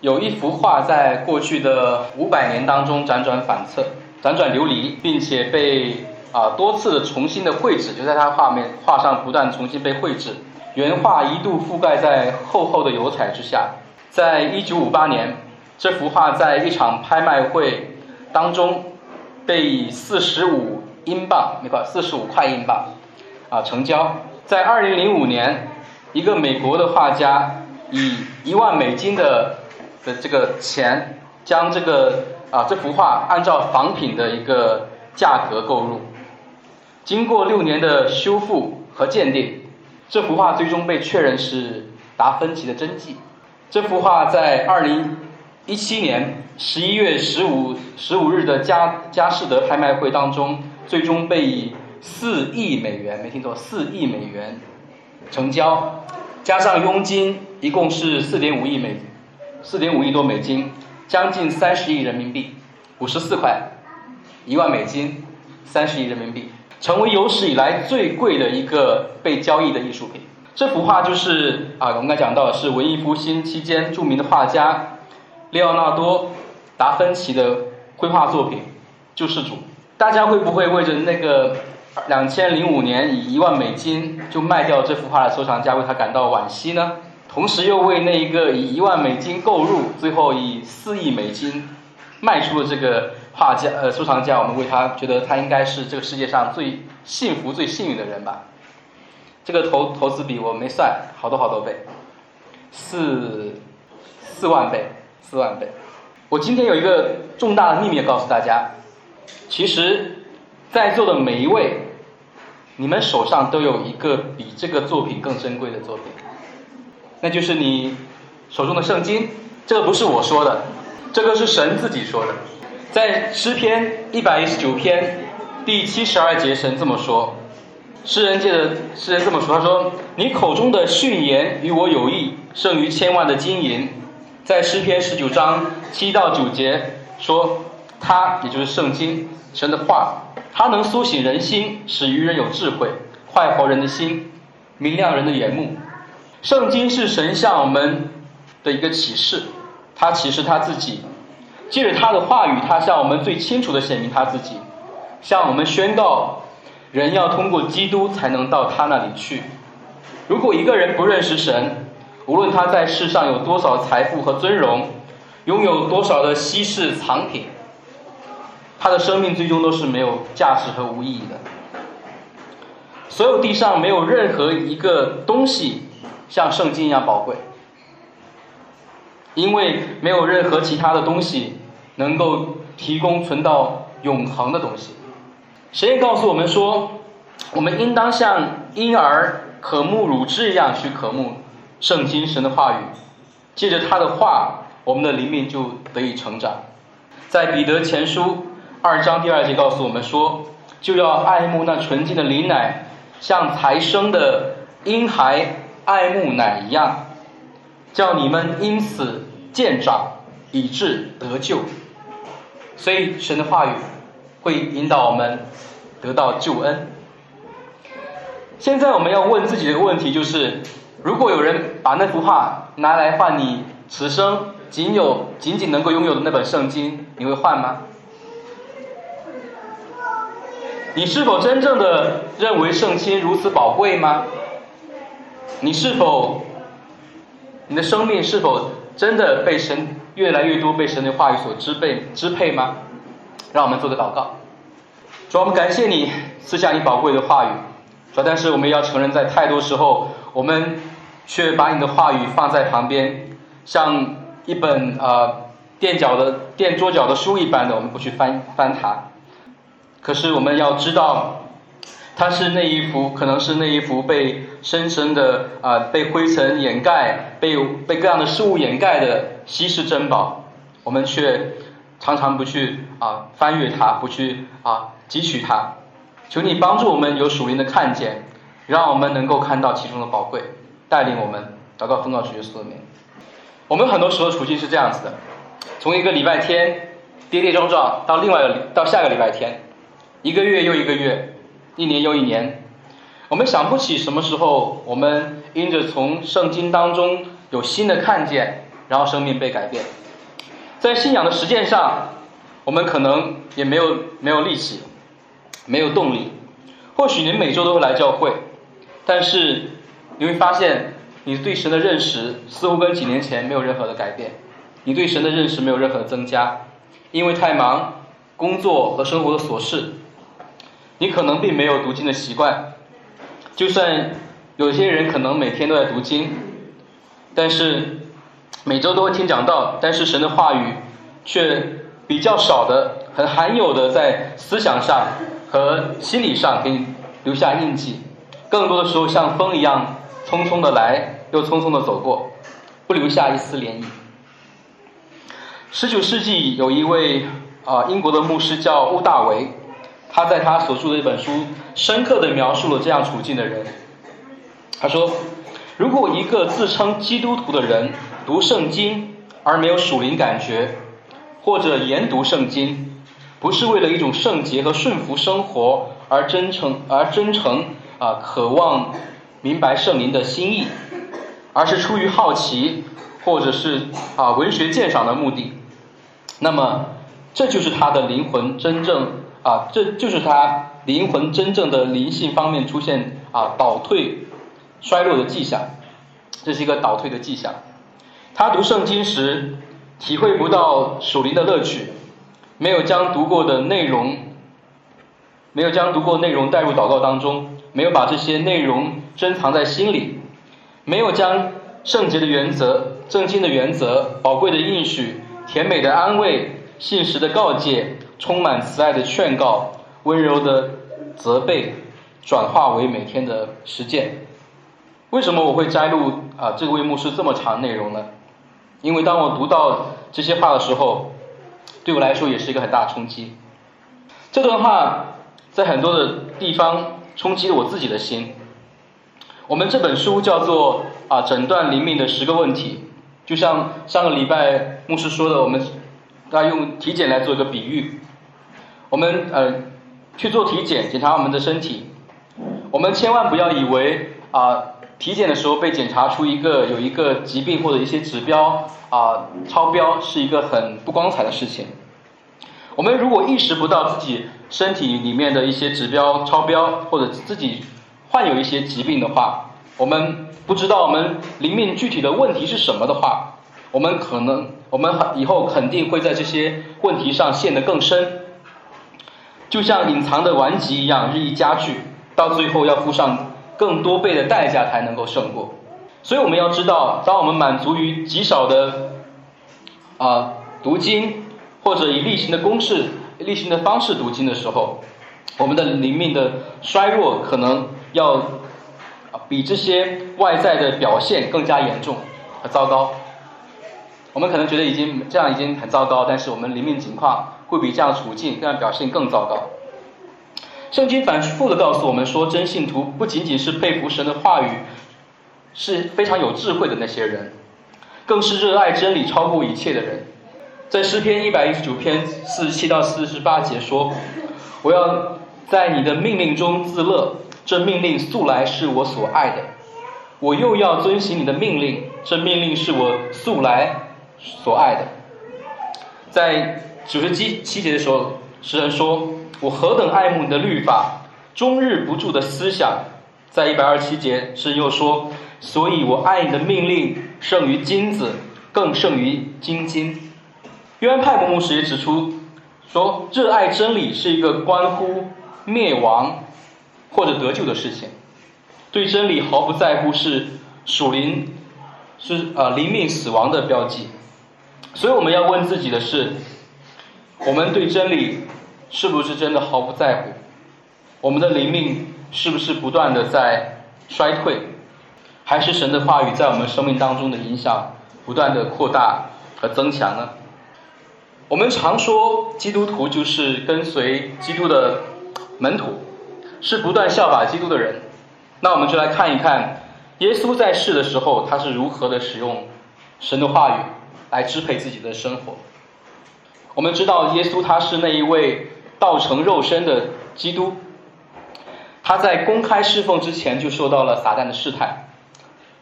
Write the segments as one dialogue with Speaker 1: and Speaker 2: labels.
Speaker 1: 有一幅画在过去的五百年当中辗转反侧、辗转流离，并且被啊多次的重新的绘制，就在它画面画上不断重新被绘制。原画一度覆盖在厚厚的油彩之下。在一九五八年，这幅画在一场拍卖会当中被以四十五英镑，没错，四十五块英镑啊成交。在二零零五年，一个美国的画家以一万美金的的这个钱，将这个啊这幅画按照仿品的一个价格购入，经过六年的修复和鉴定，这幅画最终被确认是达芬奇的真迹。这幅画在二零一七年十一月十五十五日的佳佳士得拍卖会当中，最终被以四亿美元，没听错，四亿美元成交，加上佣金，一共是四点五亿美。四点五亿多美金，将近三十亿人民币，五十四块，一万美金，三十亿人民币，成为有史以来最贵的一个被交易的艺术品。这幅画就是啊，我们刚讲到是文艺复兴期间著名的画家列奥纳多·达芬奇的绘画作品《救世主》。大家会不会为着那个两千零五年以一万美金就卖掉这幅画的收藏家为他感到惋惜呢？同时又为那一个以一万美金购入，最后以四亿美金卖出的这个画家呃收藏家，我们为他觉得他应该是这个世界上最幸福、最幸运的人吧。这个投投资比我没算，好多好多倍，四四万倍，四万倍。我今天有一个重大的秘密要告诉大家，其实在座的每一位，你们手上都有一个比这个作品更珍贵的作品。那就是你手中的圣经，这个不是我说的，这个是神自己说的，在诗篇一百一十九篇第七十二节，神这么说，诗人界的诗人这么说，他说：“你口中的训言与我有益，胜于千万的金银。”在诗篇十九章七到九节说，他也就是圣经神的话，它能苏醒人心，使愚人有智慧，坏活人的心，明亮人的眼目。圣经是神向我们的一个启示，他启示他自己，借着他的话语，他向我们最清楚的显明他自己，向我们宣告，人要通过基督才能到他那里去。如果一个人不认识神，无论他在世上有多少财富和尊荣，拥有多少的稀世藏品，他的生命最终都是没有价值和无意义的。所有地上没有任何一个东西。像圣经一样宝贵，因为没有任何其他的东西能够提供存到永恒的东西。谁也告诉我们说，我们应当像婴儿渴慕乳汁一样去渴慕圣经神的话语，借着他的话，我们的灵命就得以成长。在彼得前书二章第二节告诉我们说，就要爱慕那纯净的灵奶，像才生的婴孩。爱慕乃一样，叫你们因此见长，以致得救。所以神的话语会引导我们得到救恩。现在我们要问自己的一个问题就是：如果有人把那幅画拿来换你此生仅有、仅仅能够拥有的那本圣经，你会换吗？你是否真正的认为圣经如此宝贵吗？你是否，你的生命是否真的被神越来越多被神的话语所支配支配吗？让我们做个祷告。主，我们感谢你赐下你宝贵的话语。主，但是我们要承认，在太多时候，我们却把你的话语放在旁边，像一本呃垫脚的垫桌脚的书一般的，我们不去翻翻它。可是我们要知道。它是那一幅，可能是那一幅被深深的啊，被灰尘掩盖，被被各样的事物掩盖的稀世珍宝，我们却常常不去啊翻阅它，不去啊汲取它。求你帮助我们有属灵的看见，让我们能够看到其中的宝贵，带领我们祷告奉告主耶稣的名。我们很多时候处境是这样子的：从一个礼拜天跌跌撞撞到另外一个到下个礼拜天，一个月又一个月。一年又一年，我们想不起什么时候我们因着从圣经当中有新的看见，然后生命被改变。在信仰的实践上，我们可能也没有没有力气，没有动力。或许你每周都会来教会，但是你会发现，你对神的认识似乎跟几年前没有任何的改变。你对神的认识没有任何的增加，因为太忙，工作和生活的琐事，你可能并没有读经的习惯。就算有些人可能每天都在读经，但是每周都会听讲道，但是神的话语却比较少的、很罕有的在思想上和心理上给你留下印记。更多的时候像风一样匆匆的来，又匆匆的走过，不留下一丝涟漪。十九世纪有一位啊英国的牧师叫乌大维，他在他所著的一本书深刻的描述了这样处境的人。他说，如果一个自称基督徒的人读圣经而没有属灵感觉，或者研读圣经，不是为了一种圣洁和顺服生活而真诚而真诚啊渴望明白圣灵的心意，而是出于好奇或者是啊文学鉴赏的目的。那么，这就是他的灵魂真正啊，这就是他灵魂真正的灵性方面出现啊倒退、衰落的迹象，这是一个倒退的迹象。他读圣经时体会不到属灵的乐趣，没有将读过的内容，没有将读过内容带入祷告当中，没有把这些内容珍藏在心里，没有将圣洁的原则、正经的原则、宝贵的应许。甜美的安慰，信实的告诫，充满慈爱的劝告，温柔的责备，转化为每天的实践。为什么我会摘录啊这位牧师这么长内容呢？因为当我读到这些话的时候，对我来说也是一个很大冲击。这段话在很多的地方冲击了我自己的心。我们这本书叫做啊诊断灵命的十个问题。就像上个礼拜牧师说的，我们大家用体检来做一个比喻。我们呃去做体检，检查我们的身体。我们千万不要以为啊体检的时候被检查出一个有一个疾病或者一些指标啊超标是一个很不光彩的事情。我们如果意识不到自己身体里面的一些指标超标，或者自己患有一些疾病的话，我们。不知道我们灵命具体的问题是什么的话，我们可能我们以后肯定会在这些问题上陷得更深，就像隐藏的顽疾一样日益加剧，到最后要付上更多倍的代价才能够胜过。所以我们要知道，当我们满足于极少的啊读经，或者以例行的公式、例行的方式读经的时候，我们的灵命的衰弱可能要。比这些外在的表现更加严重和糟糕。我们可能觉得已经这样已经很糟糕，但是我们灵命情况会比这样处境这样表现更糟糕。圣经反复的告诉我们说，真信徒不仅仅是佩服神的话语，是非常有智慧的那些人，更是热爱真理超过一切的人。在诗篇一百一十九篇四十七到四十八节说：“我要在你的命令中自乐。”这命令素来是我所爱的，我又要遵行你的命令。这命令是我素来所爱的。在九十七七节的时候，诗人说：“我何等爱慕你的律法，终日不住的思想。”在一百二十七节，诗人又说：“所以我爱你的命令胜于金子，更胜于金金。”约翰派牧师也指出说：“热爱真理是一个关乎灭亡。”或者得救的事情，对真理毫不在乎是属灵，是啊灵命死亡的标记。所以我们要问自己的是：我们对真理是不是真的毫不在乎？我们的灵命是不是不断的在衰退？还是神的话语在我们生命当中的影响不断的扩大和增强呢？我们常说基督徒就是跟随基督的门徒。是不断效法基督的人，那我们就来看一看耶稣在世的时候，他是如何的使用神的话语来支配自己的生活。我们知道耶稣他是那一位道成肉身的基督，他在公开侍奉之前就受到了撒旦的试探，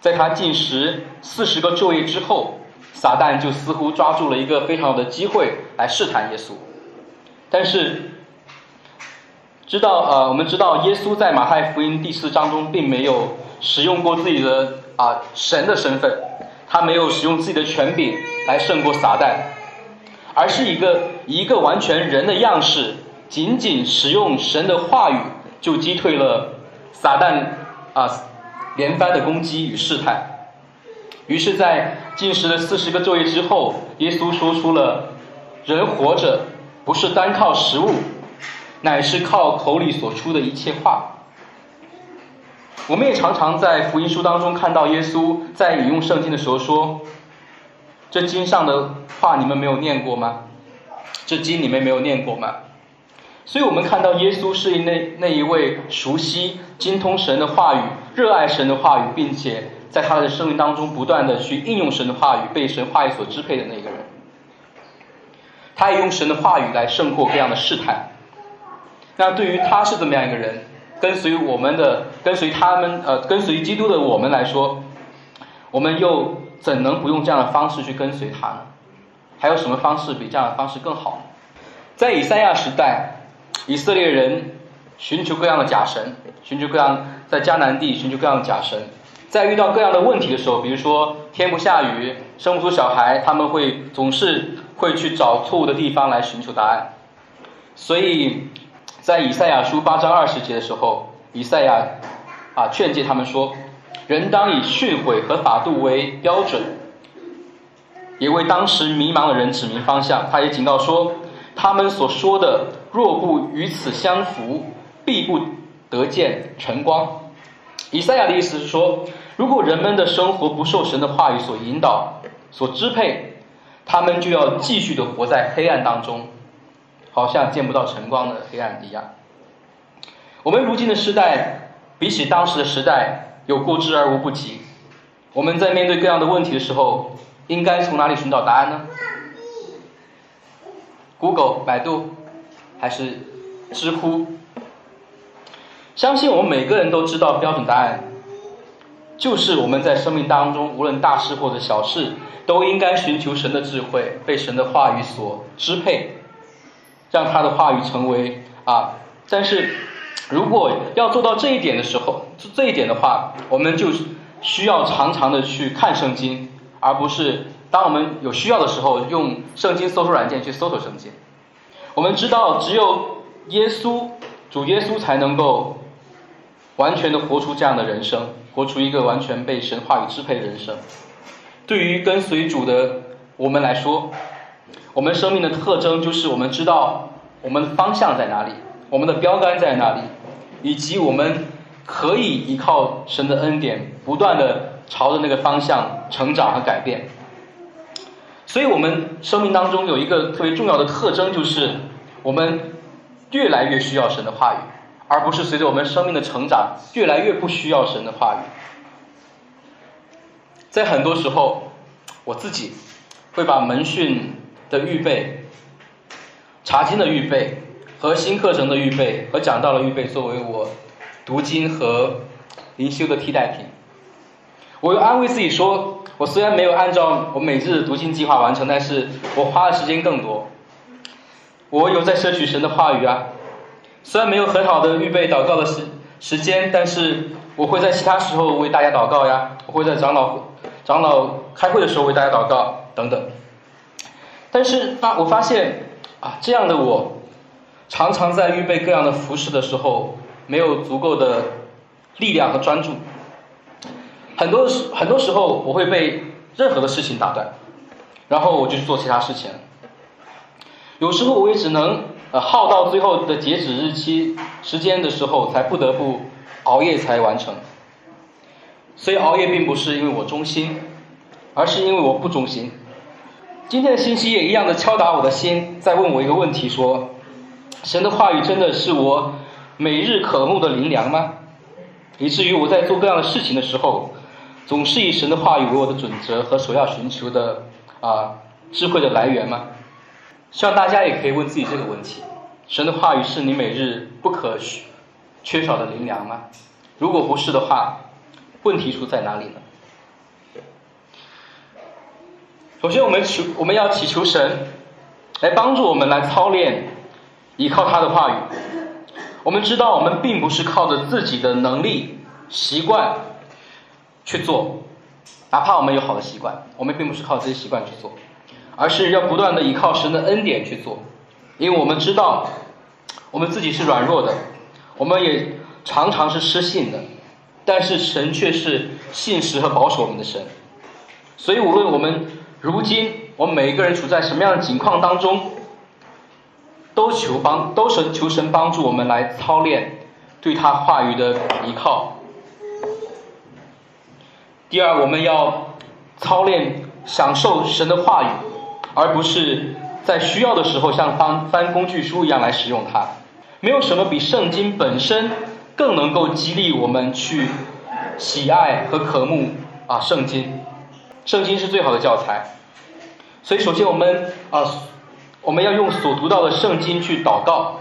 Speaker 1: 在他进食四十个昼夜之后，撒旦就似乎抓住了一个非常好的机会来试探耶稣。但是，知道呃，我们知道耶稣在马太福音第四章中并没有使用过自己的啊神的身份，他没有使用自己的权柄来胜过撒旦，而是一个一个完全人的样式，仅仅使用神的话语就击退了撒旦啊连番的攻击与试探。于是，在进食了四十个昼夜之后，耶稣说出了：“人活着不是单靠食物，乃是靠口里所出的一切话。”我们也常常在福音书当中看到耶稣在引用圣经的时候说：“这经上的话你们没有念过吗？这经你们没有念过吗？”所以我们看到耶稣是那那一位熟悉、精通神的话语、热爱神的话语，并且。在他的生命当中，不断的去应用神的话语，被神话语所支配的那个人，他也用神的话语来胜过各样的试探。那对于他是怎么样一个人，跟随我们的，跟随他们，呃，跟随基督的我们来说，我们又怎能不用这样的方式去跟随他呢？还有什么方式比这样的方式更好？在以赛亚时代，以色列人寻求各样的假神，寻求各样在迦南地寻求各样的假神。在遇到各样的问题的时候，比如说天不下雨、生不出小孩，他们会总是会去找错误的地方来寻求答案。所以在以赛亚书八章二十节的时候，以赛亚啊劝诫他们说：“人当以训诲和法度为标准，也为当时迷茫的人指明方向。”他也警告说：“他们所说的若不与此相符，必不得见晨光。”以赛亚的意思是说。如果人们的生活不受神的话语所引导、所支配，他们就要继续的活在黑暗当中，好像见不到晨光的黑暗一样。我们如今的时代，比起当时的时代，有过之而无不及。我们在面对各样的问题的时候，应该从哪里寻找答案呢？Google、百度，还是知乎？相信我们每个人都知道标准答案。就是我们在生命当中，无论大事或者小事，都应该寻求神的智慧，被神的话语所支配，让他的话语成为啊。但是，如果要做到这一点的时候，这一点的话，我们就需要常常的去看圣经，而不是当我们有需要的时候用圣经搜索软件去搜索圣经。我们知道，只有耶稣，主耶稣才能够完全的活出这样的人生。活出一个完全被神话语支配的人生。对于跟随主的我们来说，我们生命的特征就是我们知道我们方向在哪里，我们的标杆在哪里，以及我们可以依靠神的恩典，不断的朝着那个方向成长和改变。所以，我们生命当中有一个特别重要的特征，就是我们越来越需要神的话语。而不是随着我们生命的成长，越来越不需要神的话语。在很多时候，我自己会把门训的预备、查经的预备和新课程的预备和讲道的预备作为我读经和灵修的替代品。我又安慰自己说，我虽然没有按照我每日的读经计划完成，但是我花的时间更多。我有在摄取神的话语啊。虽然没有很好的预备祷告的时时间，但是我会在其他时候为大家祷告呀。我会在长老长老开会的时候为大家祷告等等。但是发我发现啊，这样的我常常在预备各样的服饰的时候，没有足够的力量和专注。很多时很多时候我会被任何的事情打断，然后我就去做其他事情。有时候我也只能。呃，耗到最后的截止日期时间的时候，才不得不熬夜才完成。所以熬夜并不是因为我忠心，而是因为我不忠心。今天的信息也一样的敲打我的心，在问我一个问题：说，神的话语真的是我每日渴慕的灵粮吗？以至于我在做各样的事情的时候，总是以神的话语为我的准则和所要寻求的啊智慧的来源吗？希望大家也可以问自己这个问题：神的话语是你每日不可缺少的灵粮吗？如果不是的话，问题出在哪里呢？首先，我们求我们要祈求神来帮助我们来操练，依靠他的话语。我们知道，我们并不是靠着自己的能力、习惯去做，哪怕我们有好的习惯，我们并不是靠这些习惯去做，而是要不断的依靠神的恩典去做，因为我们知道我们自己是软弱的，我们也常常是失信的，但是神却是信实和保守我们的神，所以无论我们如今我们每一个人处在什么样的境况当中。都求帮，都是求神帮助我们来操练对他话语的依靠。第二，我们要操练享受神的话语，而不是在需要的时候像翻翻工具书一样来使用它。没有什么比圣经本身更能够激励我们去喜爱和渴慕啊圣经。圣经是最好的教材。所以，首先我们啊。我们要用所读到的圣经去祷告，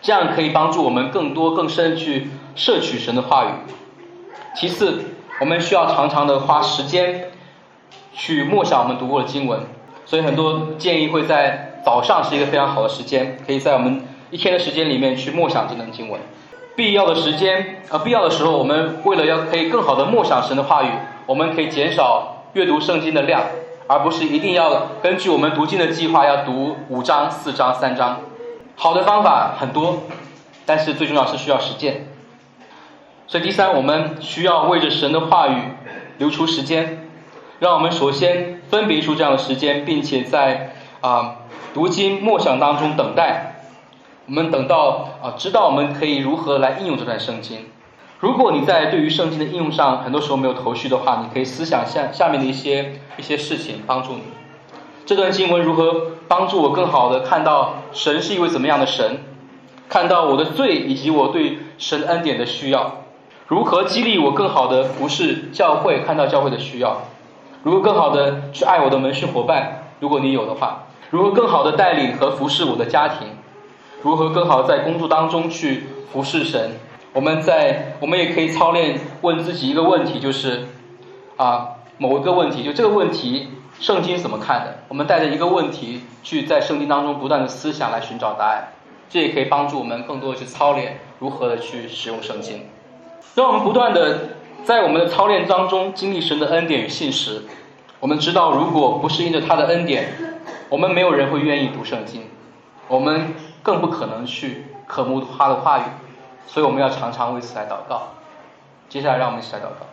Speaker 1: 这样可以帮助我们更多更深去摄取神的话语。其次，我们需要常常的花时间去默想我们读过的经文，所以很多建议会在早上是一个非常好的时间，可以在我们一天的时间里面去默想这段经文。必要的时间呃，必要的时候，我们为了要可以更好的默想神的话语，我们可以减少阅读圣经的量。而不是一定要根据我们读经的计划要读五章、四章、三章。好的方法很多，但是最重要是需要实践。所以第三，我们需要为着神的话语留出时间。让我们首先分别出这样的时间，并且在啊读经默想当中等待。我们等到啊知道我们可以如何来应用这段圣经。如果你在对于圣经的应用上很多时候没有头绪的话，你可以思想下下面的一些一些事情帮助你。这段经文如何帮助我更好的看到神是一位怎么样的神？看到我的罪以及我对神恩典的需要？如何激励我更好的服侍教会？看到教会的需要？如何更好的去爱我的门训伙伴？如果你有的话？如何更好的带领和服侍我的家庭？如何更好在工作当中去服侍神？我们在我们也可以操练问自己一个问题，就是啊某一个问题，就这个问题圣经怎么看的？我们带着一个问题去在圣经当中不断的思想来寻找答案，这也可以帮助我们更多的去操练如何的去使用圣经。让我们不断的在我们的操练当中经历神的恩典与信实。我们知道，如果不是因着他的恩典，我们没有人会愿意读圣经，我们更不可能去渴慕他的话语。所以我们要常常为此来祷告。接下来，让我们一起来祷告。